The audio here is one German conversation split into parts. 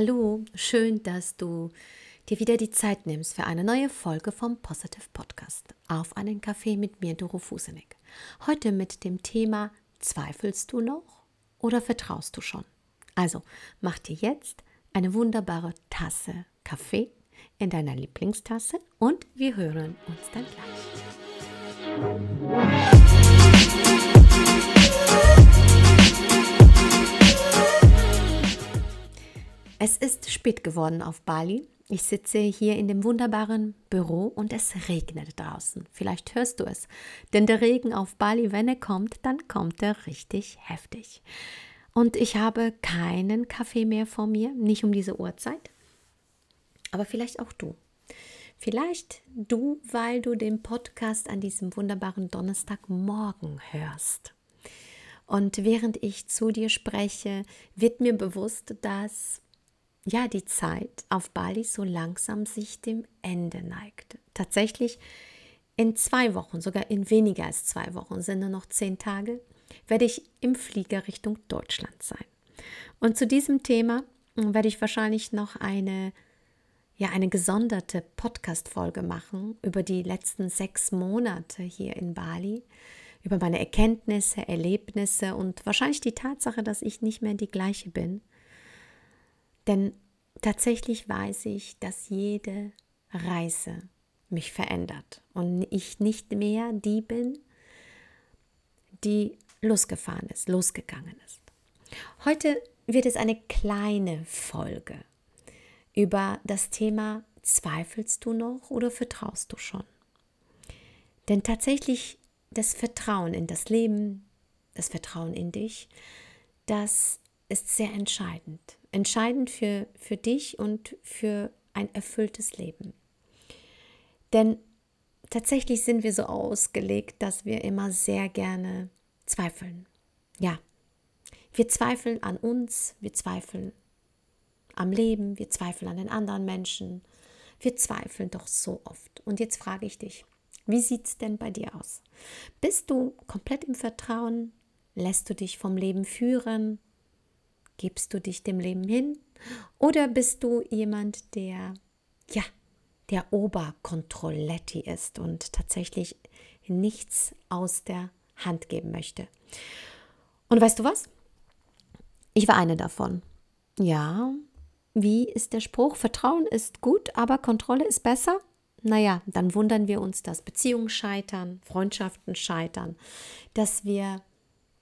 Hallo, schön, dass du dir wieder die Zeit nimmst für eine neue Folge vom Positive Podcast auf einen Kaffee mit mir, Doro Fusenig. Heute mit dem Thema Zweifelst du noch oder vertraust du schon? Also mach dir jetzt eine wunderbare Tasse Kaffee in deiner Lieblingstasse und wir hören uns dann gleich. Es ist spät geworden auf Bali. Ich sitze hier in dem wunderbaren Büro und es regnet draußen. Vielleicht hörst du es. Denn der Regen auf Bali, wenn er kommt, dann kommt er richtig heftig. Und ich habe keinen Kaffee mehr vor mir, nicht um diese Uhrzeit. Aber vielleicht auch du. Vielleicht du, weil du den Podcast an diesem wunderbaren Donnerstagmorgen hörst. Und während ich zu dir spreche, wird mir bewusst, dass ja, die Zeit auf Bali so langsam sich dem Ende neigt. Tatsächlich in zwei Wochen, sogar in weniger als zwei Wochen, sind nur noch zehn Tage, werde ich im Flieger Richtung Deutschland sein. Und zu diesem Thema werde ich wahrscheinlich noch eine, ja, eine gesonderte Podcast-Folge machen über die letzten sechs Monate hier in Bali, über meine Erkenntnisse, Erlebnisse und wahrscheinlich die Tatsache, dass ich nicht mehr die gleiche bin denn tatsächlich weiß ich, dass jede Reise mich verändert und ich nicht mehr die bin, die losgefahren ist, losgegangen ist. Heute wird es eine kleine Folge über das Thema Zweifelst du noch oder vertraust du schon? Denn tatsächlich das Vertrauen in das Leben, das Vertrauen in dich, das ist sehr entscheidend entscheidend für, für dich und für ein erfülltes Leben. Denn tatsächlich sind wir so ausgelegt, dass wir immer sehr gerne zweifeln. Ja, wir zweifeln an uns, wir zweifeln am Leben, wir zweifeln an den anderen Menschen. Wir zweifeln doch so oft. Und jetzt frage ich dich, wie sieht es denn bei dir aus? Bist du komplett im Vertrauen? Lässt du dich vom Leben führen? Gibst du dich dem Leben hin oder bist du jemand, der, ja, der Oberkontrolletti ist und tatsächlich nichts aus der Hand geben möchte? Und weißt du was? Ich war eine davon. Ja, wie ist der Spruch? Vertrauen ist gut, aber Kontrolle ist besser? Naja, dann wundern wir uns, dass Beziehungen scheitern, Freundschaften scheitern, dass wir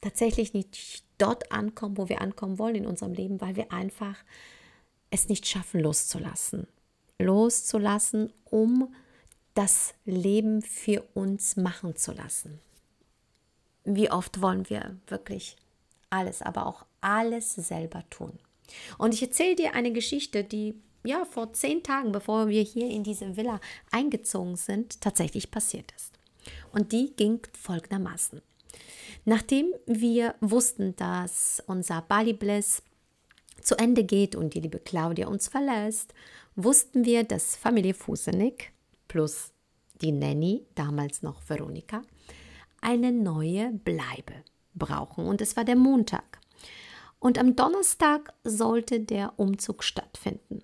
tatsächlich nicht dort ankommen, wo wir ankommen wollen in unserem Leben, weil wir einfach es nicht schaffen, loszulassen. Loszulassen, um das Leben für uns machen zu lassen. Wie oft wollen wir wirklich alles, aber auch alles selber tun. Und ich erzähle dir eine Geschichte, die ja vor zehn Tagen, bevor wir hier in diese Villa eingezogen sind, tatsächlich passiert ist. Und die ging folgendermaßen. Nachdem wir wussten, dass unser Bali Bliss zu Ende geht und die liebe Claudia uns verlässt, wussten wir, dass Familie Fusenig plus die Nanny, damals noch Veronika, eine neue Bleibe brauchen. Und es war der Montag. Und am Donnerstag sollte der Umzug stattfinden.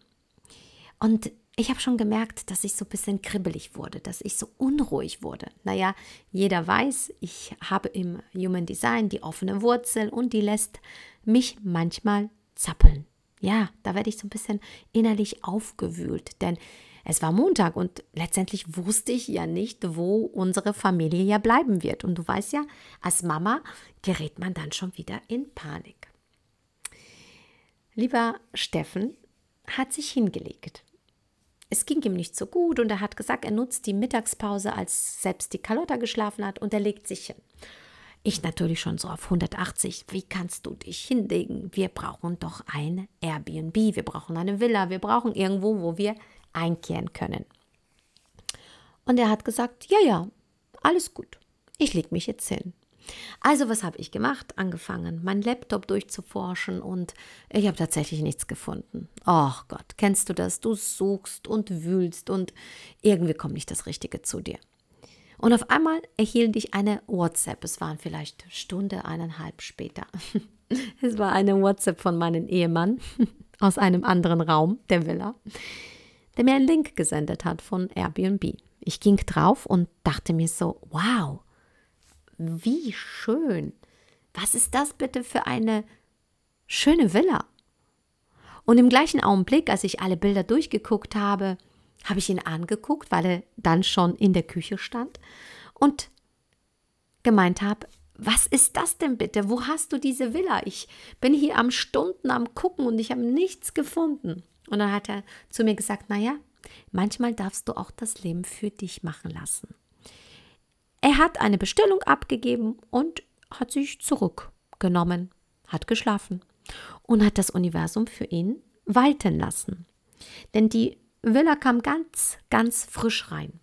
Und ich habe schon gemerkt, dass ich so ein bisschen kribbelig wurde, dass ich so unruhig wurde. Naja, jeder weiß, ich habe im Human Design die offene Wurzel und die lässt mich manchmal zappeln. Ja, da werde ich so ein bisschen innerlich aufgewühlt, denn es war Montag und letztendlich wusste ich ja nicht, wo unsere Familie ja bleiben wird. Und du weißt ja, als Mama gerät man dann schon wieder in Panik. Lieber Steffen hat sich hingelegt es ging ihm nicht so gut und er hat gesagt, er nutzt die Mittagspause, als selbst die Carlotta geschlafen hat und er legt sich hin. Ich natürlich schon so auf 180. Wie kannst du dich hinlegen? Wir brauchen doch ein Airbnb, wir brauchen eine Villa, wir brauchen irgendwo, wo wir einkehren können. Und er hat gesagt, ja, ja, alles gut. Ich lege mich jetzt hin. Also was habe ich gemacht? Angefangen, meinen Laptop durchzuforschen und ich habe tatsächlich nichts gefunden. Ach Gott, kennst du das? Du suchst und wühlst und irgendwie kommt nicht das Richtige zu dir. Und auf einmal erhielt ich eine WhatsApp. Es waren vielleicht Stunde, eineinhalb später. Es war eine WhatsApp von meinem Ehemann aus einem anderen Raum der Villa, der mir einen Link gesendet hat von Airbnb. Ich ging drauf und dachte mir so, wow, wie schön. Was ist das bitte für eine schöne Villa? Und im gleichen Augenblick, als ich alle Bilder durchgeguckt habe, habe ich ihn angeguckt, weil er dann schon in der Küche stand und gemeint habe, was ist das denn bitte? Wo hast du diese Villa? Ich bin hier am Stunden am gucken und ich habe nichts gefunden. Und dann hat er zu mir gesagt, naja, manchmal darfst du auch das Leben für dich machen lassen. Er hat eine Bestellung abgegeben und hat sich zurückgenommen, hat geschlafen und hat das Universum für ihn walten lassen. Denn die Villa kam ganz, ganz frisch rein.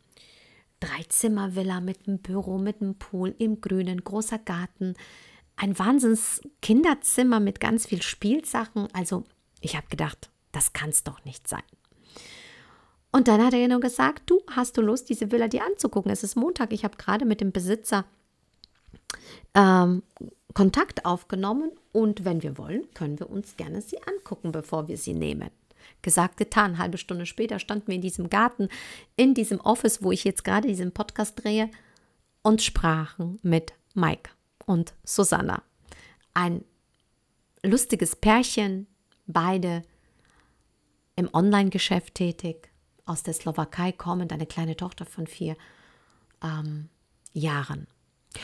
Dreizimmer-Villa mit einem Büro, mit einem Pool im Grünen, großer Garten, ein Wahnsinns Kinderzimmer mit ganz viel Spielsachen. Also, ich habe gedacht, das kann es doch nicht sein. Und dann hat er nur gesagt, du hast du Lust, diese Villa dir anzugucken? Es ist Montag, ich habe gerade mit dem Besitzer ähm, Kontakt aufgenommen und wenn wir wollen, können wir uns gerne sie angucken, bevor wir sie nehmen. Gesagt, getan. Halbe Stunde später standen wir in diesem Garten, in diesem Office, wo ich jetzt gerade diesen Podcast drehe, und sprachen mit Mike und Susanna. Ein lustiges Pärchen, beide im Online-Geschäft tätig, aus der Slowakei kommend, eine kleine Tochter von vier ähm, Jahren.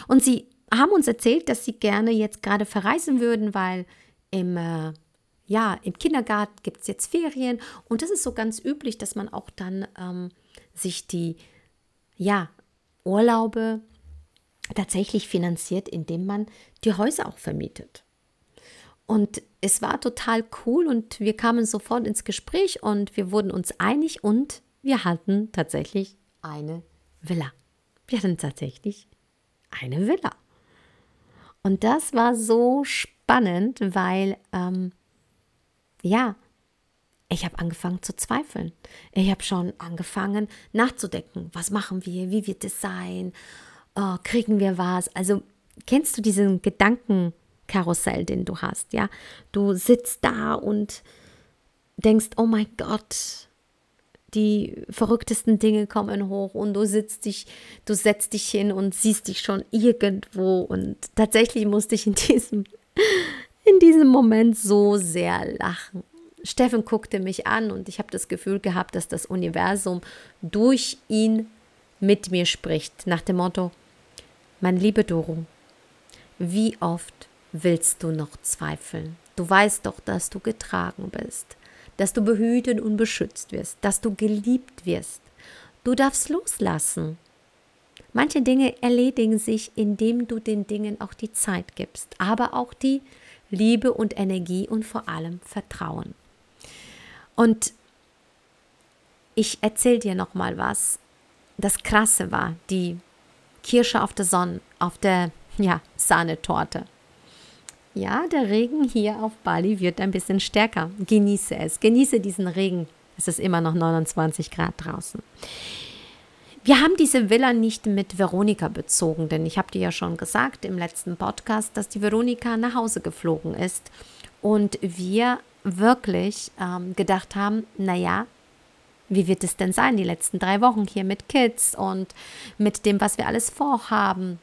Und sie haben uns erzählt, dass sie gerne jetzt gerade verreisen würden, weil im, äh, ja, im Kindergarten gibt es jetzt Ferien und das ist so ganz üblich, dass man auch dann ähm, sich die ja, Urlaube tatsächlich finanziert, indem man die Häuser auch vermietet. Und es war total cool und wir kamen sofort ins Gespräch und wir wurden uns einig und wir hatten tatsächlich eine Villa. Wir hatten tatsächlich eine Villa. Und das war so spannend, weil, ähm, ja, ich habe angefangen zu zweifeln. Ich habe schon angefangen nachzudenken. Was machen wir? Wie wird es sein? Oh, kriegen wir was? Also kennst du diesen Gedankenkarussell, den du hast? Ja, du sitzt da und denkst, oh mein Gott, die verrücktesten Dinge kommen hoch und du sitzt dich, du setzt dich hin und siehst dich schon irgendwo und tatsächlich musste ich in diesem, in diesem Moment so sehr lachen. Steffen guckte mich an und ich habe das Gefühl gehabt, dass das Universum durch ihn mit mir spricht, nach dem Motto, mein liebe Doro, wie oft willst du noch zweifeln? Du weißt doch, dass du getragen bist dass du behütet und beschützt wirst, dass du geliebt wirst. Du darfst loslassen. Manche Dinge erledigen sich, indem du den Dingen auch die Zeit gibst, aber auch die Liebe und Energie und vor allem Vertrauen. Und ich erzähle dir noch mal was. Das Krasse war die Kirsche auf der Sonne, auf der ja, Sahnetorte. Ja, der Regen hier auf Bali wird ein bisschen stärker. Genieße es. Genieße diesen Regen. Es ist immer noch 29 Grad draußen. Wir haben diese Villa nicht mit Veronika bezogen, denn ich habe dir ja schon gesagt im letzten Podcast, dass die Veronika nach Hause geflogen ist und wir wirklich ähm, gedacht haben, naja, wie wird es denn sein, die letzten drei Wochen hier mit Kids und mit dem, was wir alles vorhaben?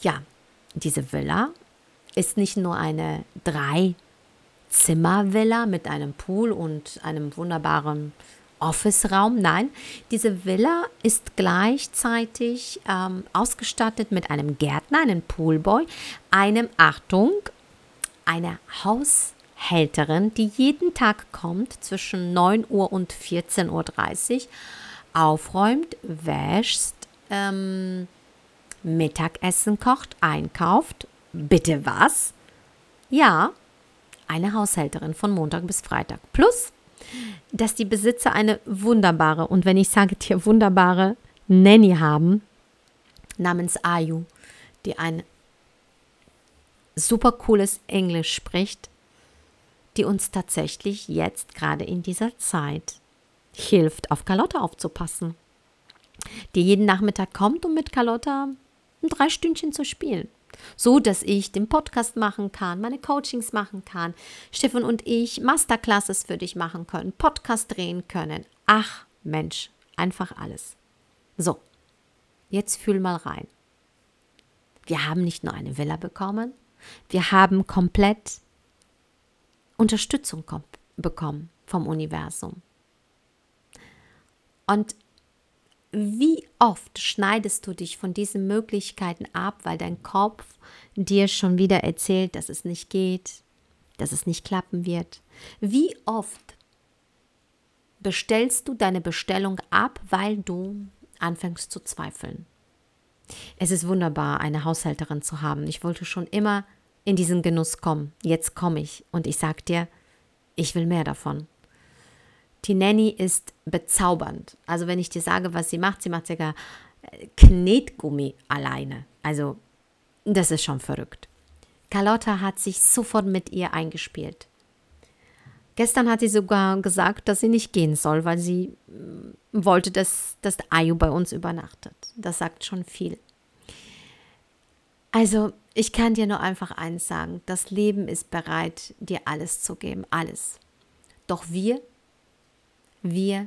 Ja, diese Villa ist nicht nur eine Drei-Zimmer-Villa mit einem Pool und einem wunderbaren Office-Raum. Nein, diese Villa ist gleichzeitig ähm, ausgestattet mit einem Gärtner, einem Poolboy, einem, Achtung, einer Haushälterin, die jeden Tag kommt zwischen 9 Uhr und 14.30 Uhr, aufräumt, wäscht, ähm, Mittagessen kocht, einkauft Bitte was? Ja, eine Haushälterin von Montag bis Freitag. Plus, dass die Besitzer eine wunderbare, und wenn ich sage dir wunderbare, Nanny haben, namens Ayu, die ein super cooles Englisch spricht, die uns tatsächlich jetzt gerade in dieser Zeit hilft, auf Carlotta aufzupassen. Die jeden Nachmittag kommt, um mit Carlotta drei Stündchen zu spielen. So dass ich den Podcast machen kann, meine Coachings machen kann, Stefan und ich Masterclasses für dich machen können, Podcast drehen können. Ach Mensch, einfach alles. So, jetzt fühl mal rein. Wir haben nicht nur eine Villa bekommen, wir haben komplett Unterstützung bekommen vom Universum. Und wie oft schneidest du dich von diesen Möglichkeiten ab, weil dein Kopf dir schon wieder erzählt, dass es nicht geht, dass es nicht klappen wird? Wie oft bestellst du deine Bestellung ab, weil du anfängst zu zweifeln? Es ist wunderbar, eine Haushälterin zu haben. Ich wollte schon immer in diesen Genuss kommen. Jetzt komme ich und ich sage dir, ich will mehr davon. Die Nanny ist bezaubernd. Also wenn ich dir sage, was sie macht, sie macht sogar äh, Knetgummi alleine. Also das ist schon verrückt. Carlotta hat sich sofort mit ihr eingespielt. Gestern hat sie sogar gesagt, dass sie nicht gehen soll, weil sie mm, wollte, dass das Ayu bei uns übernachtet. Das sagt schon viel. Also, ich kann dir nur einfach eins sagen, das Leben ist bereit, dir alles zu geben, alles. Doch wir, wir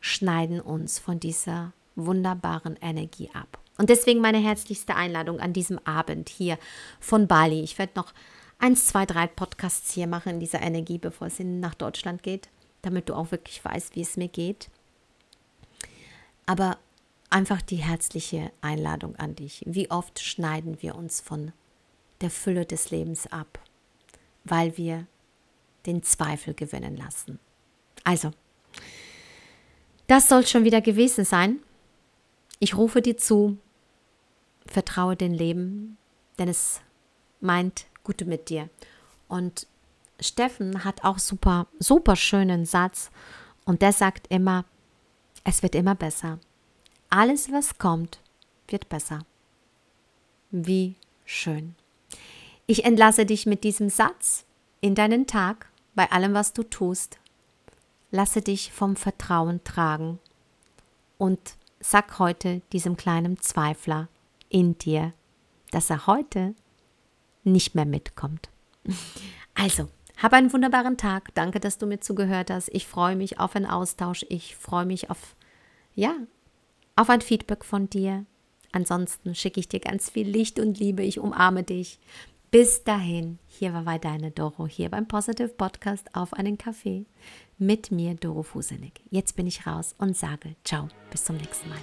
schneiden uns von dieser wunderbaren Energie ab. Und deswegen meine herzlichste Einladung an diesem Abend hier von Bali. Ich werde noch eins, zwei, drei Podcasts hier machen in dieser Energie, bevor es nach Deutschland geht, damit du auch wirklich weißt, wie es mir geht. Aber einfach die herzliche Einladung an dich. Wie oft schneiden wir uns von der Fülle des Lebens ab, weil wir den Zweifel gewinnen lassen. Also, das soll schon wieder gewesen sein. Ich rufe dir zu, vertraue dem Leben, denn es meint Gute mit dir. Und Steffen hat auch super, super schönen Satz und der sagt immer, es wird immer besser. Alles, was kommt, wird besser. Wie schön. Ich entlasse dich mit diesem Satz in deinen Tag, bei allem, was du tust. Lasse dich vom Vertrauen tragen und sag heute diesem kleinen Zweifler in dir, dass er heute nicht mehr mitkommt. Also, hab einen wunderbaren Tag. Danke, dass du mir zugehört hast. Ich freue mich auf einen Austausch. Ich freue mich auf, ja, auf ein Feedback von dir. Ansonsten schicke ich dir ganz viel Licht und Liebe. Ich umarme dich. Bis dahin, hier war bei deine Doro, hier beim Positive Podcast auf einen Kaffee mit mir, Doro Fusenig. Jetzt bin ich raus und sage Ciao, bis zum nächsten Mal.